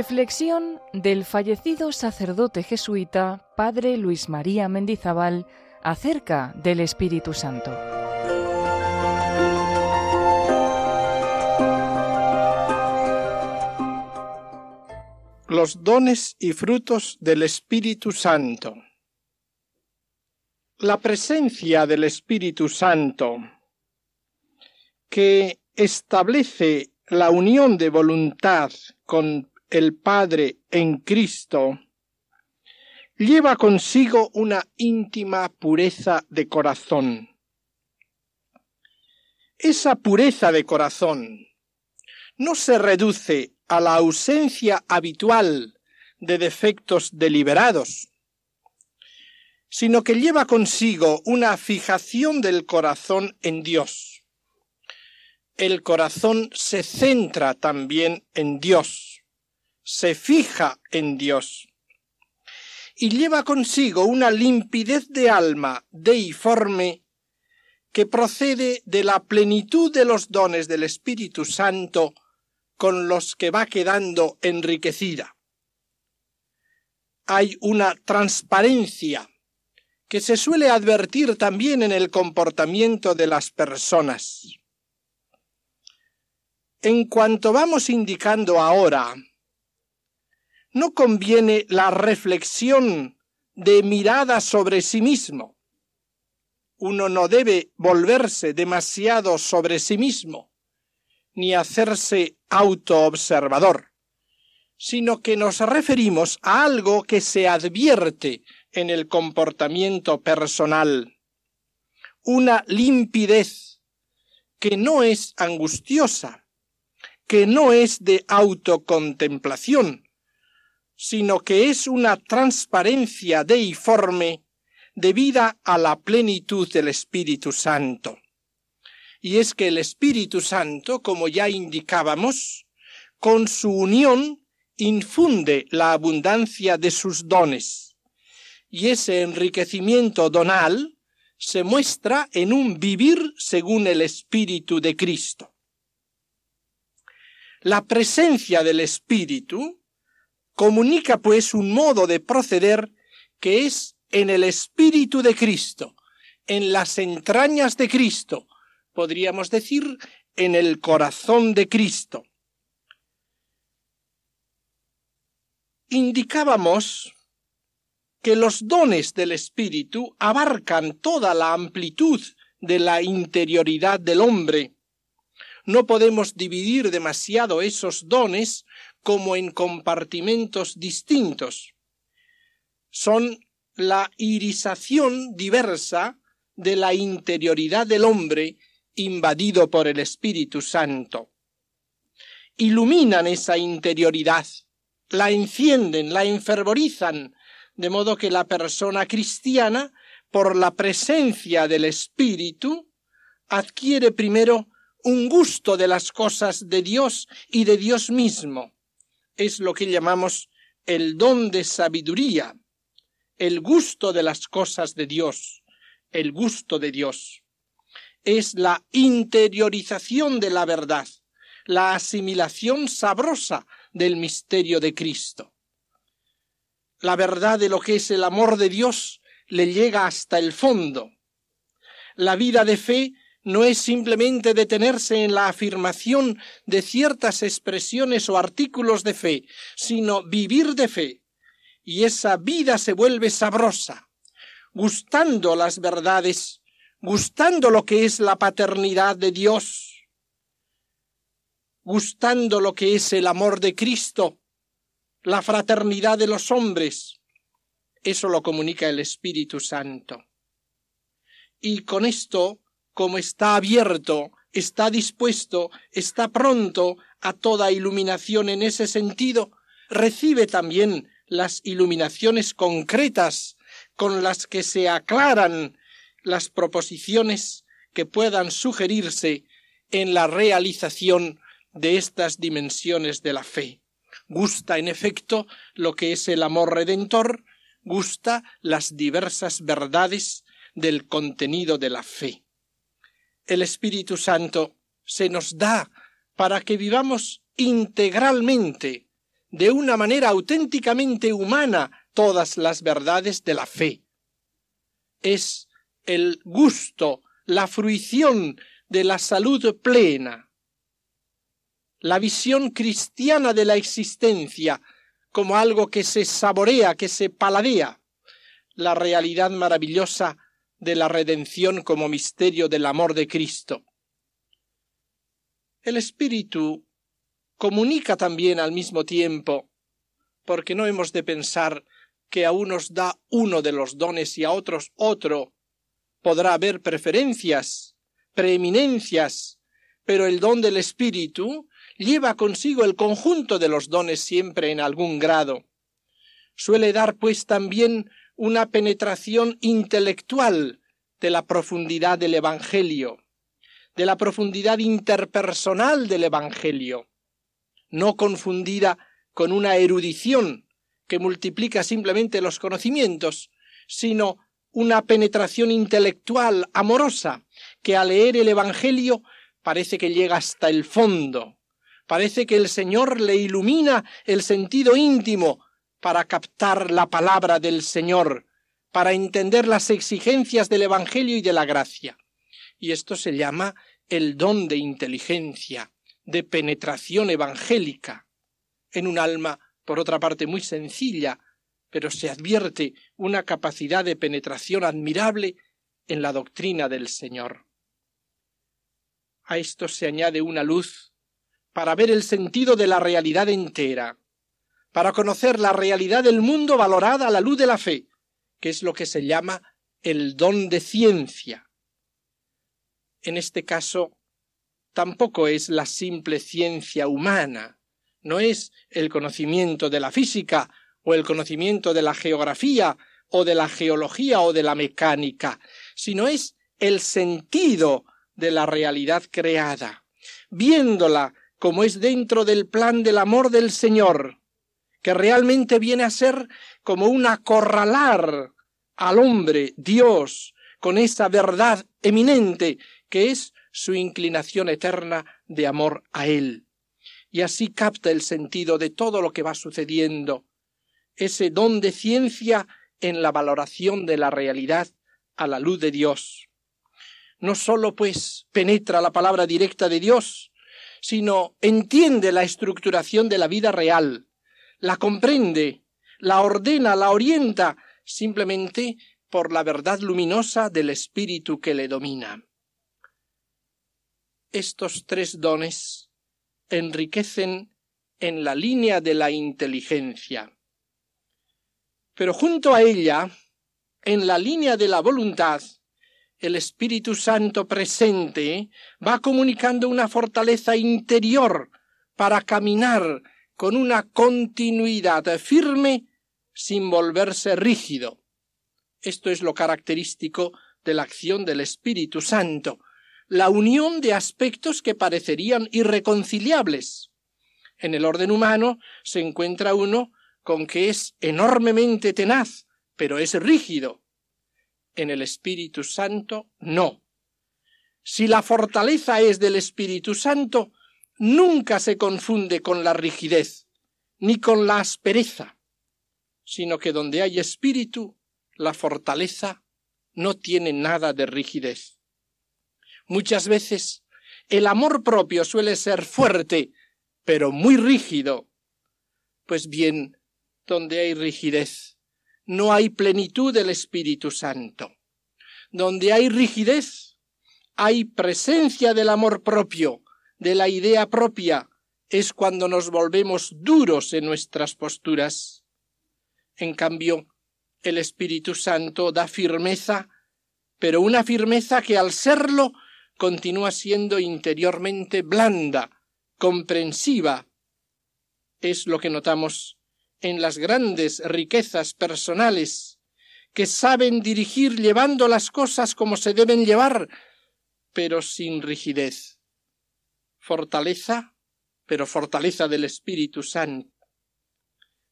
Reflexión del fallecido sacerdote jesuita Padre Luis María Mendizábal acerca del Espíritu Santo. Los dones y frutos del Espíritu Santo. La presencia del Espíritu Santo que establece la unión de voluntad con el Padre en Cristo, lleva consigo una íntima pureza de corazón. Esa pureza de corazón no se reduce a la ausencia habitual de defectos deliberados, sino que lleva consigo una fijación del corazón en Dios. El corazón se centra también en Dios, se fija en Dios, y lleva consigo una limpidez de alma deiforme que procede de la plenitud de los dones del Espíritu Santo con los que va quedando enriquecida. Hay una transparencia que se suele advertir también en el comportamiento de las personas. En cuanto vamos indicando ahora, no conviene la reflexión de mirada sobre sí mismo. Uno no debe volverse demasiado sobre sí mismo, ni hacerse autoobservador, sino que nos referimos a algo que se advierte en el comportamiento personal, una limpidez que no es angustiosa, que no es de autocontemplación, sino que es una transparencia deiforme debida a la plenitud del Espíritu Santo. Y es que el Espíritu Santo, como ya indicábamos, con su unión infunde la abundancia de sus dones y ese enriquecimiento donal se muestra en un vivir según el Espíritu de Cristo. La presencia del Espíritu comunica pues un modo de proceder que es en el Espíritu de Cristo, en las entrañas de Cristo, podríamos decir en el corazón de Cristo. Indicábamos que los dones del Espíritu abarcan toda la amplitud de la interioridad del hombre. No podemos dividir demasiado esos dones como en compartimentos distintos. Son la irisación diversa de la interioridad del hombre invadido por el Espíritu Santo. Iluminan esa interioridad, la encienden, la enfervorizan, de modo que la persona cristiana, por la presencia del Espíritu, adquiere primero un gusto de las cosas de Dios y de Dios mismo. Es lo que llamamos el don de sabiduría, el gusto de las cosas de Dios, el gusto de Dios. Es la interiorización de la verdad, la asimilación sabrosa del misterio de Cristo la verdad de lo que es el amor de Dios le llega hasta el fondo. La vida de fe no es simplemente detenerse en la afirmación de ciertas expresiones o artículos de fe, sino vivir de fe. Y esa vida se vuelve sabrosa, gustando las verdades, gustando lo que es la paternidad de Dios, gustando lo que es el amor de Cristo, la fraternidad de los hombres. Eso lo comunica el Espíritu Santo. Y con esto, como está abierto, está dispuesto, está pronto a toda iluminación en ese sentido, recibe también las iluminaciones concretas con las que se aclaran las proposiciones que puedan sugerirse en la realización de estas dimensiones de la fe gusta en efecto lo que es el amor redentor, gusta las diversas verdades del contenido de la fe. El Espíritu Santo se nos da para que vivamos integralmente, de una manera auténticamente humana, todas las verdades de la fe. Es el gusto, la fruición de la salud plena, la visión cristiana de la existencia como algo que se saborea, que se paladea, la realidad maravillosa de la redención como misterio del amor de Cristo. El Espíritu comunica también al mismo tiempo, porque no hemos de pensar que a unos da uno de los dones y a otros otro. Podrá haber preferencias, preeminencias, pero el don del Espíritu lleva consigo el conjunto de los dones siempre en algún grado. Suele dar, pues, también una penetración intelectual de la profundidad del Evangelio, de la profundidad interpersonal del Evangelio, no confundida con una erudición que multiplica simplemente los conocimientos, sino una penetración intelectual amorosa que al leer el Evangelio parece que llega hasta el fondo, parece que el Señor le ilumina el sentido íntimo para captar la palabra del Señor, para entender las exigencias del Evangelio y de la gracia. Y esto se llama el don de inteligencia, de penetración evangélica, en un alma por otra parte muy sencilla, pero se advierte una capacidad de penetración admirable en la doctrina del Señor. A esto se añade una luz para ver el sentido de la realidad entera, para conocer la realidad del mundo valorada a la luz de la fe, que es lo que se llama el don de ciencia. En este caso, tampoco es la simple ciencia humana, no es el conocimiento de la física o el conocimiento de la geografía o de la geología o de la mecánica, sino es el sentido de la realidad creada, viéndola como es dentro del plan del amor del Señor, que realmente viene a ser como un acorralar al hombre, Dios, con esa verdad eminente que es su inclinación eterna de amor a Él y así capta el sentido de todo lo que va sucediendo, ese don de ciencia en la valoración de la realidad a la luz de Dios. No sólo, pues, penetra la palabra directa de Dios, sino entiende la estructuración de la vida real, la comprende, la ordena, la orienta, simplemente por la verdad luminosa del espíritu que le domina. Estos tres dones enriquecen en la línea de la inteligencia. Pero junto a ella, en la línea de la voluntad, el Espíritu Santo presente va comunicando una fortaleza interior para caminar con una continuidad firme sin volverse rígido. Esto es lo característico de la acción del Espíritu Santo, la unión de aspectos que parecerían irreconciliables. En el orden humano se encuentra uno con que es enormemente tenaz, pero es rígido. En el Espíritu Santo no. Si la fortaleza es del Espíritu Santo, nunca se confunde con la rigidez, ni con la aspereza, sino que donde hay espíritu, la fortaleza no tiene nada de rigidez. Muchas veces el amor propio suele ser fuerte, pero muy rígido. Pues bien, donde hay rigidez, no hay plenitud del Espíritu Santo. Donde hay rigidez, hay presencia del amor propio, de la idea propia, es cuando nos volvemos duros en nuestras posturas. En cambio, el Espíritu Santo da firmeza, pero una firmeza que al serlo continúa siendo interiormente blanda, comprensiva. Es lo que notamos en las grandes riquezas personales, que saben dirigir llevando las cosas como se deben llevar, pero sin rigidez. Fortaleza, pero fortaleza del Espíritu Santo.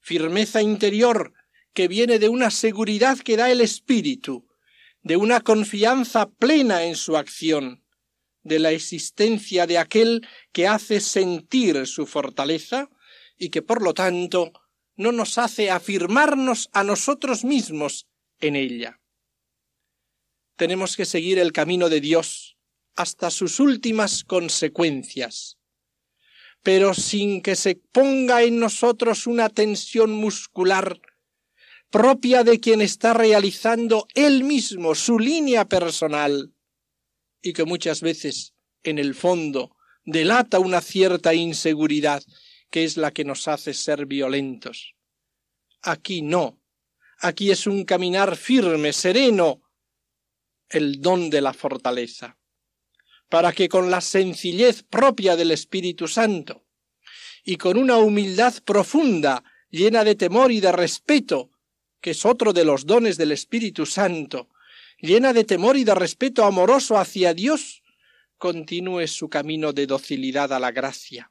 Firmeza interior que viene de una seguridad que da el Espíritu, de una confianza plena en su acción de la existencia de aquel que hace sentir su fortaleza y que por lo tanto no nos hace afirmarnos a nosotros mismos en ella. Tenemos que seguir el camino de Dios hasta sus últimas consecuencias, pero sin que se ponga en nosotros una tensión muscular propia de quien está realizando él mismo su línea personal y que muchas veces en el fondo delata una cierta inseguridad que es la que nos hace ser violentos. Aquí no, aquí es un caminar firme, sereno, el don de la fortaleza, para que con la sencillez propia del Espíritu Santo y con una humildad profunda, llena de temor y de respeto, que es otro de los dones del Espíritu Santo, llena de temor y de respeto amoroso hacia Dios, continúe su camino de docilidad a la gracia.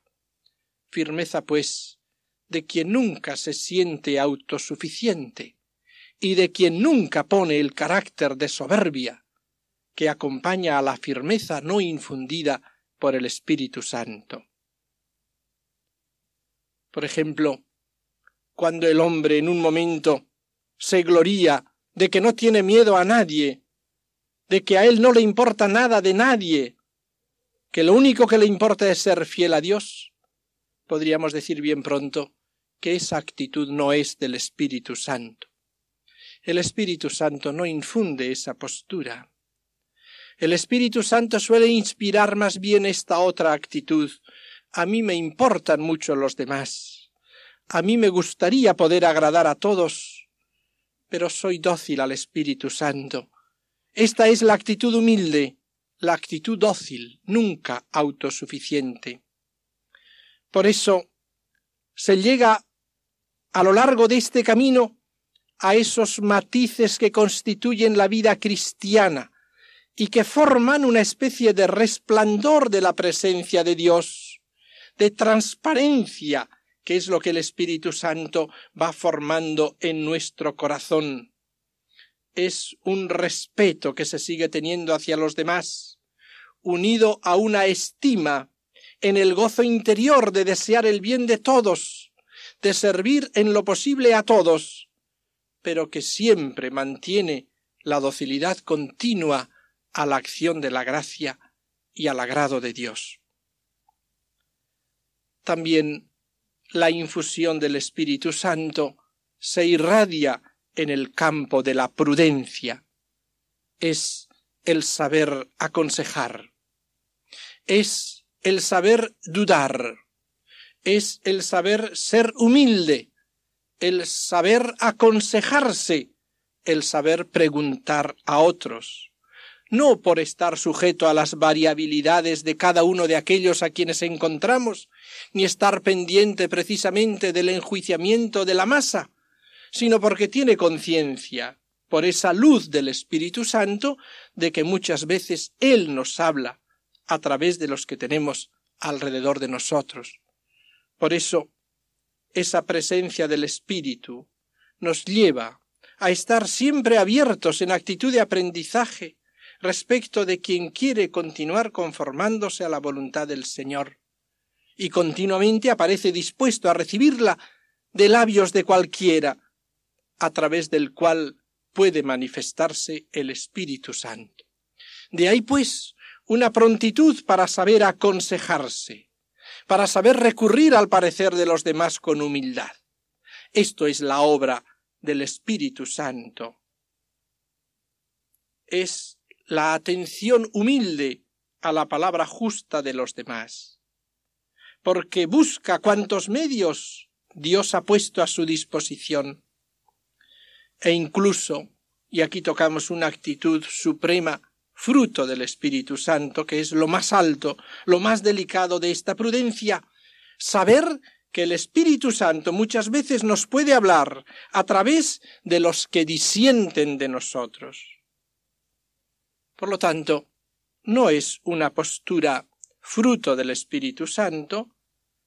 Firmeza, pues, de quien nunca se siente autosuficiente y de quien nunca pone el carácter de soberbia que acompaña a la firmeza no infundida por el Espíritu Santo. Por ejemplo, cuando el hombre en un momento se gloría de que no tiene miedo a nadie, de que a él no le importa nada de nadie, que lo único que le importa es ser fiel a Dios, podríamos decir bien pronto que esa actitud no es del Espíritu Santo. El Espíritu Santo no infunde esa postura. El Espíritu Santo suele inspirar más bien esta otra actitud. A mí me importan mucho los demás. A mí me gustaría poder agradar a todos, pero soy dócil al Espíritu Santo. Esta es la actitud humilde, la actitud dócil, nunca autosuficiente. Por eso se llega a lo largo de este camino a esos matices que constituyen la vida cristiana y que forman una especie de resplandor de la presencia de Dios, de transparencia que es lo que el Espíritu Santo va formando en nuestro corazón. Es un respeto que se sigue teniendo hacia los demás, unido a una estima en el gozo interior de desear el bien de todos, de servir en lo posible a todos, pero que siempre mantiene la docilidad continua a la acción de la gracia y al agrado de Dios. También la infusión del Espíritu Santo se irradia en el campo de la prudencia. Es el saber aconsejar. Es el saber dudar. Es el saber ser humilde. El saber aconsejarse. El saber preguntar a otros no por estar sujeto a las variabilidades de cada uno de aquellos a quienes encontramos, ni estar pendiente precisamente del enjuiciamiento de la masa, sino porque tiene conciencia, por esa luz del Espíritu Santo, de que muchas veces Él nos habla a través de los que tenemos alrededor de nosotros. Por eso, esa presencia del Espíritu nos lleva a estar siempre abiertos en actitud de aprendizaje, respecto de quien quiere continuar conformándose a la voluntad del Señor, y continuamente aparece dispuesto a recibirla de labios de cualquiera, a través del cual puede manifestarse el Espíritu Santo. De ahí, pues, una prontitud para saber aconsejarse, para saber recurrir al parecer de los demás con humildad. Esto es la obra del Espíritu Santo. Es la atención humilde a la palabra justa de los demás, porque busca cuantos medios Dios ha puesto a su disposición, e incluso, y aquí tocamos una actitud suprema, fruto del Espíritu Santo, que es lo más alto, lo más delicado de esta prudencia, saber que el Espíritu Santo muchas veces nos puede hablar a través de los que disienten de nosotros por lo tanto, no es una postura fruto del Espíritu Santo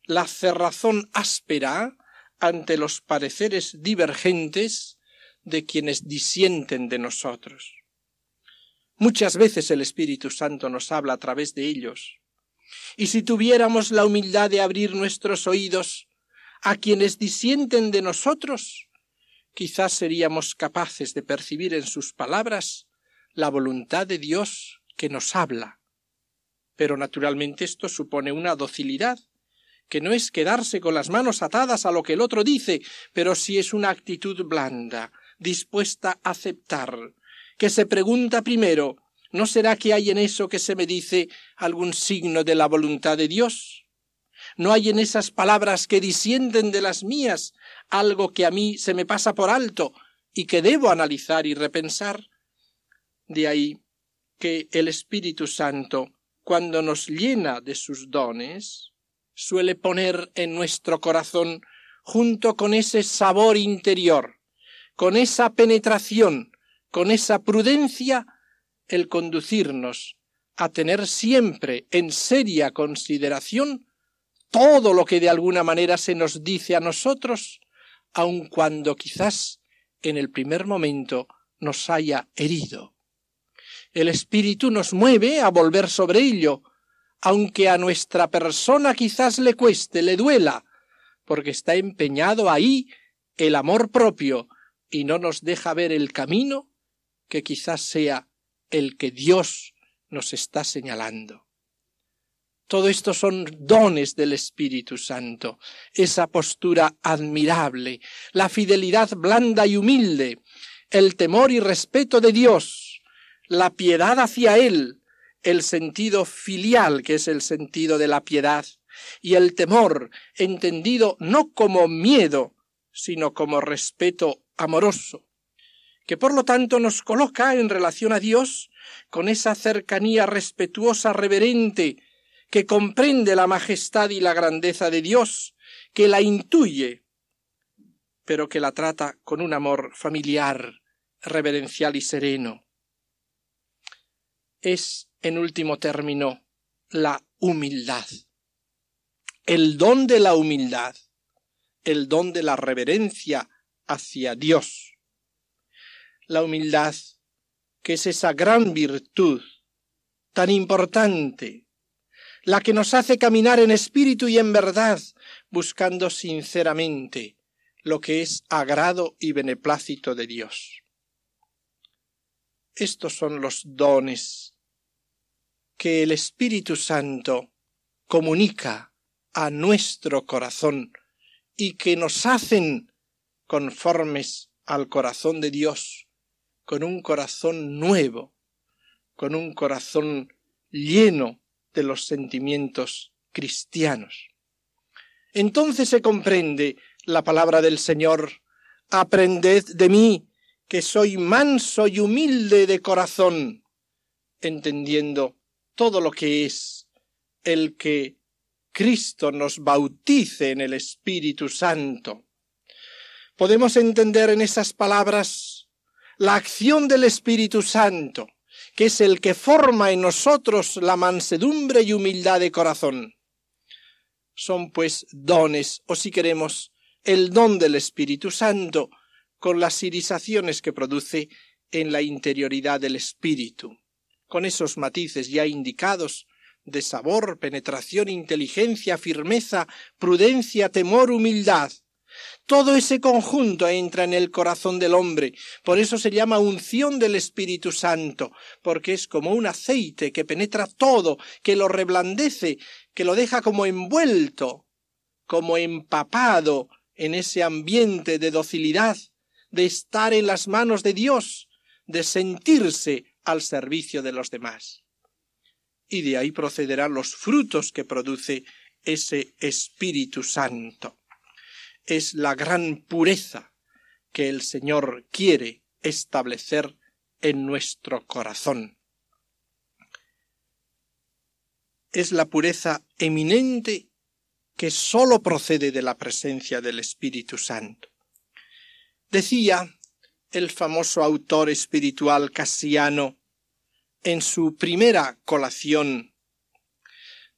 la cerrazón áspera ante los pareceres divergentes de quienes disienten de nosotros. Muchas veces el Espíritu Santo nos habla a través de ellos. Y si tuviéramos la humildad de abrir nuestros oídos a quienes disienten de nosotros, quizás seríamos capaces de percibir en sus palabras la voluntad de Dios que nos habla. Pero naturalmente esto supone una docilidad, que no es quedarse con las manos atadas a lo que el otro dice, pero sí es una actitud blanda, dispuesta a aceptar, que se pregunta primero ¿No será que hay en eso que se me dice algún signo de la voluntad de Dios? ¿No hay en esas palabras que disienten de las mías algo que a mí se me pasa por alto y que debo analizar y repensar? De ahí que el Espíritu Santo, cuando nos llena de sus dones, suele poner en nuestro corazón, junto con ese sabor interior, con esa penetración, con esa prudencia, el conducirnos a tener siempre en seria consideración todo lo que de alguna manera se nos dice a nosotros, aun cuando quizás en el primer momento nos haya herido. El Espíritu nos mueve a volver sobre ello, aunque a nuestra persona quizás le cueste, le duela, porque está empeñado ahí el amor propio y no nos deja ver el camino que quizás sea el que Dios nos está señalando. Todo esto son dones del Espíritu Santo, esa postura admirable, la fidelidad blanda y humilde, el temor y respeto de Dios, la piedad hacia Él, el sentido filial, que es el sentido de la piedad, y el temor, entendido no como miedo, sino como respeto amoroso, que por lo tanto nos coloca en relación a Dios con esa cercanía respetuosa reverente que comprende la majestad y la grandeza de Dios, que la intuye, pero que la trata con un amor familiar, reverencial y sereno. Es, en último término, la humildad. El don de la humildad, el don de la reverencia hacia Dios la humildad, que es esa gran virtud tan importante, la que nos hace caminar en espíritu y en verdad, buscando sinceramente lo que es agrado y beneplácito de Dios. Estos son los dones que el Espíritu Santo comunica a nuestro corazón y que nos hacen conformes al corazón de Dios con un corazón nuevo, con un corazón lleno de los sentimientos cristianos. Entonces se comprende la palabra del Señor, aprended de mí, que soy manso y humilde de corazón, entendiendo todo lo que es el que Cristo nos bautice en el Espíritu Santo. Podemos entender en esas palabras la acción del Espíritu Santo, que es el que forma en nosotros la mansedumbre y humildad de corazón. Son pues dones, o si queremos, el don del Espíritu Santo, con las irisaciones que produce en la interioridad del Espíritu, con esos matices ya indicados de sabor, penetración, inteligencia, firmeza, prudencia, temor, humildad, todo ese conjunto entra en el corazón del hombre. Por eso se llama unción del Espíritu Santo, porque es como un aceite que penetra todo, que lo reblandece, que lo deja como envuelto, como empapado en ese ambiente de docilidad, de estar en las manos de Dios, de sentirse al servicio de los demás. Y de ahí procederán los frutos que produce ese Espíritu Santo es la gran pureza que el Señor quiere establecer en nuestro corazón. Es la pureza eminente que sólo procede de la presencia del Espíritu Santo. Decía el famoso autor espiritual Cassiano en su primera colación,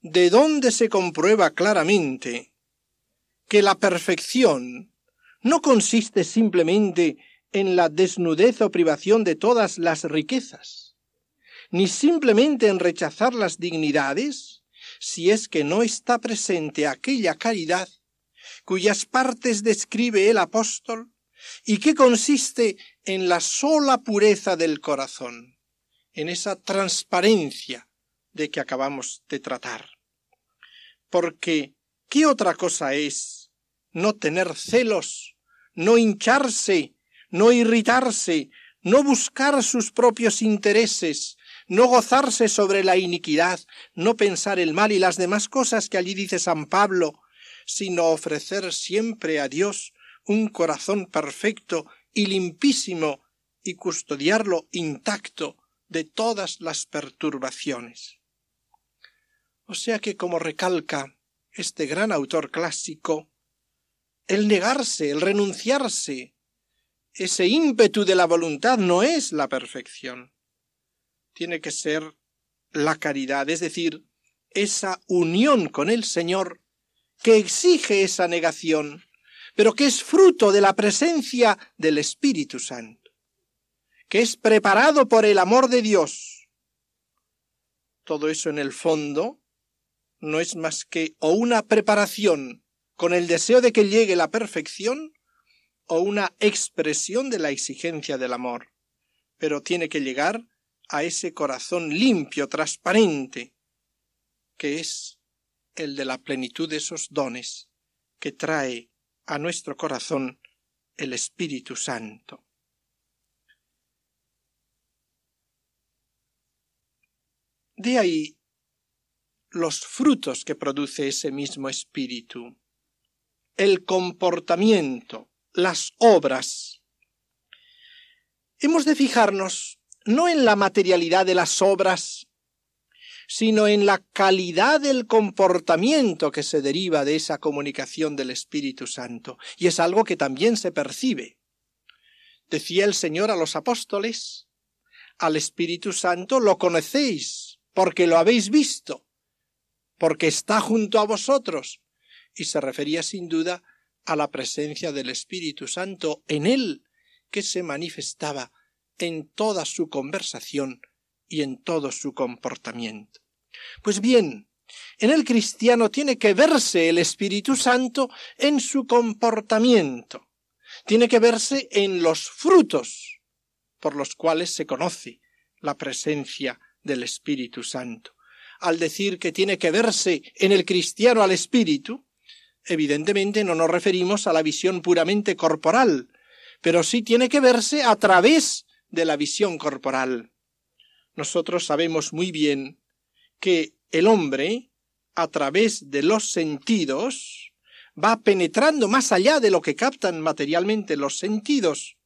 de dónde se comprueba claramente que la perfección no consiste simplemente en la desnudez o privación de todas las riquezas, ni simplemente en rechazar las dignidades, si es que no está presente aquella caridad cuyas partes describe el apóstol y que consiste en la sola pureza del corazón, en esa transparencia de que acabamos de tratar. Porque, ¿qué otra cosa es no tener celos, no hincharse, no irritarse, no buscar sus propios intereses, no gozarse sobre la iniquidad, no pensar el mal y las demás cosas que allí dice San Pablo, sino ofrecer siempre a Dios un corazón perfecto y limpísimo y custodiarlo intacto de todas las perturbaciones. O sea que, como recalca este gran autor clásico, el negarse, el renunciarse, ese ímpetu de la voluntad no es la perfección. Tiene que ser la caridad, es decir, esa unión con el Señor que exige esa negación, pero que es fruto de la presencia del Espíritu Santo, que es preparado por el amor de Dios. Todo eso en el fondo no es más que o una preparación con el deseo de que llegue la perfección, o una expresión de la exigencia del amor, pero tiene que llegar a ese corazón limpio, transparente, que es el de la plenitud de esos dones que trae a nuestro corazón el Espíritu Santo. De ahí los frutos que produce ese mismo Espíritu, el comportamiento, las obras. Hemos de fijarnos no en la materialidad de las obras, sino en la calidad del comportamiento que se deriva de esa comunicación del Espíritu Santo. Y es algo que también se percibe. Decía el Señor a los apóstoles, al Espíritu Santo lo conocéis, porque lo habéis visto, porque está junto a vosotros. Y se refería sin duda a la presencia del Espíritu Santo en él, que se manifestaba en toda su conversación y en todo su comportamiento. Pues bien, en el cristiano tiene que verse el Espíritu Santo en su comportamiento, tiene que verse en los frutos por los cuales se conoce la presencia del Espíritu Santo. Al decir que tiene que verse en el cristiano al Espíritu, Evidentemente no nos referimos a la visión puramente corporal, pero sí tiene que verse a través de la visión corporal. Nosotros sabemos muy bien que el hombre, a través de los sentidos, va penetrando más allá de lo que captan materialmente los sentidos.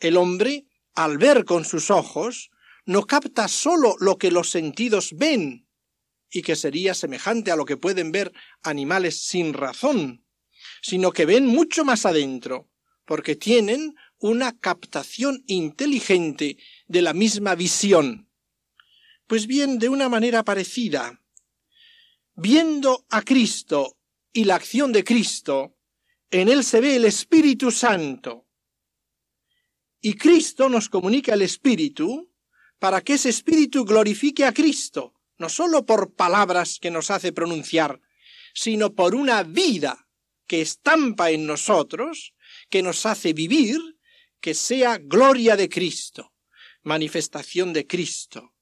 El hombre, al ver con sus ojos, no capta sólo lo que los sentidos ven, y que sería semejante a lo que pueden ver animales sin razón, sino que ven mucho más adentro, porque tienen una captación inteligente de la misma visión. Pues bien, de una manera parecida, viendo a Cristo y la acción de Cristo, en él se ve el Espíritu Santo. Y Cristo nos comunica el Espíritu para que ese Espíritu glorifique a Cristo, no sólo por palabras que nos hace pronunciar, sino por una vida que estampa en nosotros, que nos hace vivir, que sea gloria de Cristo, manifestación de Cristo.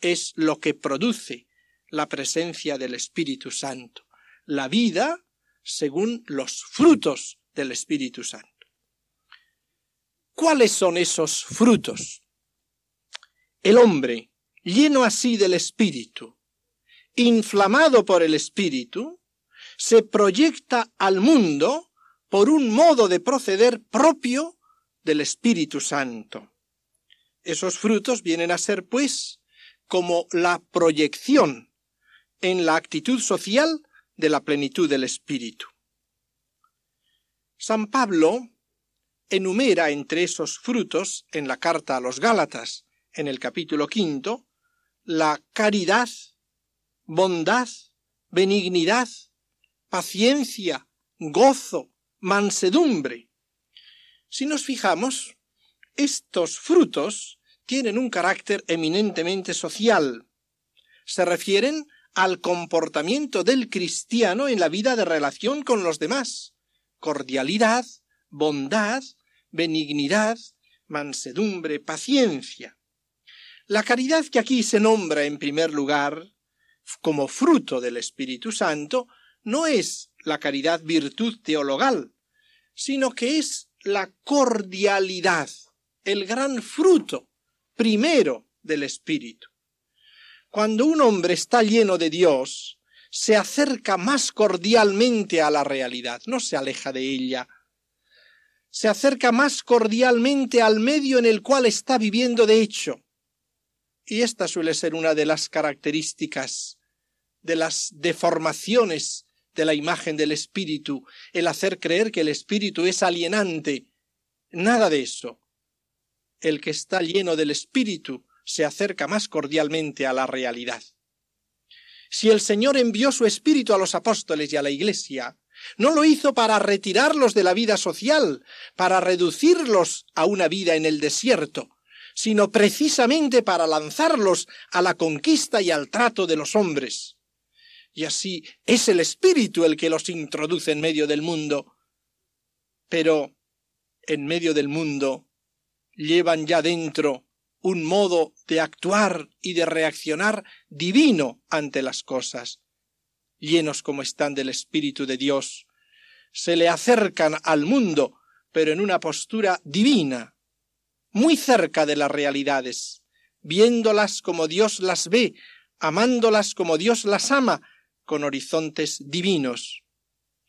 Es lo que produce la presencia del Espíritu Santo, la vida según los frutos del Espíritu Santo. ¿Cuáles son esos frutos? El hombre lleno así del Espíritu, inflamado por el Espíritu, se proyecta al mundo por un modo de proceder propio del Espíritu Santo. Esos frutos vienen a ser, pues, como la proyección en la actitud social de la plenitud del Espíritu. San Pablo enumera entre esos frutos en la carta a los Gálatas, en el capítulo quinto, la caridad, bondad, benignidad, paciencia, gozo, mansedumbre. Si nos fijamos, estos frutos tienen un carácter eminentemente social. Se refieren al comportamiento del cristiano en la vida de relación con los demás. Cordialidad, bondad, benignidad, mansedumbre, paciencia. La caridad que aquí se nombra en primer lugar como fruto del Espíritu Santo no es la caridad virtud teologal, sino que es la cordialidad, el gran fruto primero del Espíritu. Cuando un hombre está lleno de Dios, se acerca más cordialmente a la realidad, no se aleja de ella, se acerca más cordialmente al medio en el cual está viviendo de hecho. Y esta suele ser una de las características de las deformaciones de la imagen del espíritu, el hacer creer que el espíritu es alienante. Nada de eso. El que está lleno del espíritu se acerca más cordialmente a la realidad. Si el Señor envió su espíritu a los apóstoles y a la Iglesia, no lo hizo para retirarlos de la vida social, para reducirlos a una vida en el desierto, sino precisamente para lanzarlos a la conquista y al trato de los hombres. Y así es el Espíritu el que los introduce en medio del mundo. Pero en medio del mundo llevan ya dentro un modo de actuar y de reaccionar divino ante las cosas. Llenos como están del Espíritu de Dios, se le acercan al mundo, pero en una postura divina, muy cerca de las realidades, viéndolas como Dios las ve, amándolas como Dios las ama, con horizontes divinos.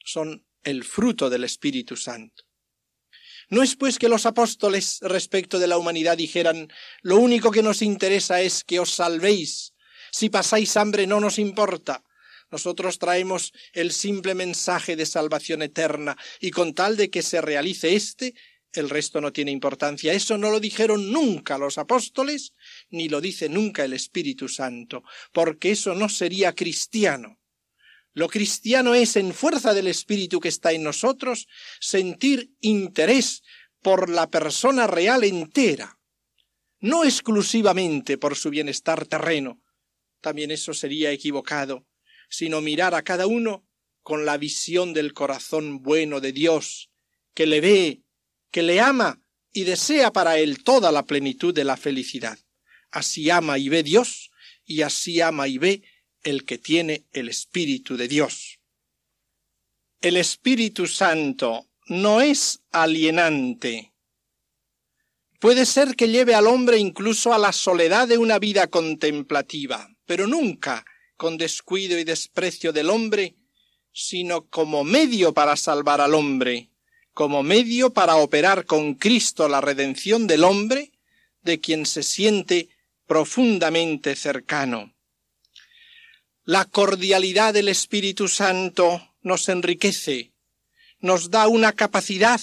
Son el fruto del Espíritu Santo. No es pues que los apóstoles respecto de la humanidad dijeran lo único que nos interesa es que os salvéis. Si pasáis hambre no nos importa. Nosotros traemos el simple mensaje de salvación eterna y con tal de que se realice éste, el resto no tiene importancia. Eso no lo dijeron nunca los apóstoles, ni lo dice nunca el Espíritu Santo, porque eso no sería cristiano. Lo cristiano es, en fuerza del Espíritu que está en nosotros, sentir interés por la persona real entera, no exclusivamente por su bienestar terreno, también eso sería equivocado, sino mirar a cada uno con la visión del corazón bueno de Dios, que le ve, que le ama y desea para él toda la plenitud de la felicidad. Así ama y ve Dios, y así ama y ve el que tiene el Espíritu de Dios. El Espíritu Santo no es alienante. Puede ser que lleve al hombre incluso a la soledad de una vida contemplativa, pero nunca con descuido y desprecio del hombre, sino como medio para salvar al hombre, como medio para operar con Cristo la redención del hombre, de quien se siente profundamente cercano. La cordialidad del Espíritu Santo nos enriquece, nos da una capacidad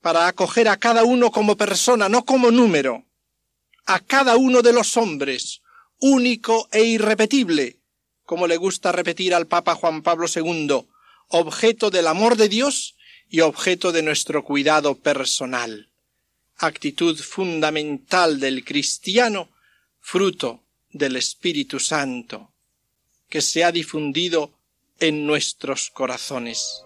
para acoger a cada uno como persona, no como número, a cada uno de los hombres, único e irrepetible, como le gusta repetir al Papa Juan Pablo II, objeto del amor de Dios y objeto de nuestro cuidado personal. Actitud fundamental del cristiano, fruto del Espíritu Santo, que se ha difundido en nuestros corazones.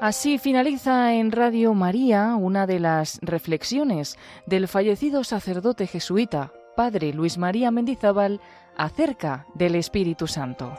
Así finaliza en Radio María una de las reflexiones del fallecido sacerdote jesuita, padre Luis María Mendizábal, acerca del Espíritu Santo.